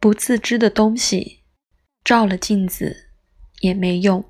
不自知的东西照了镜子也没用。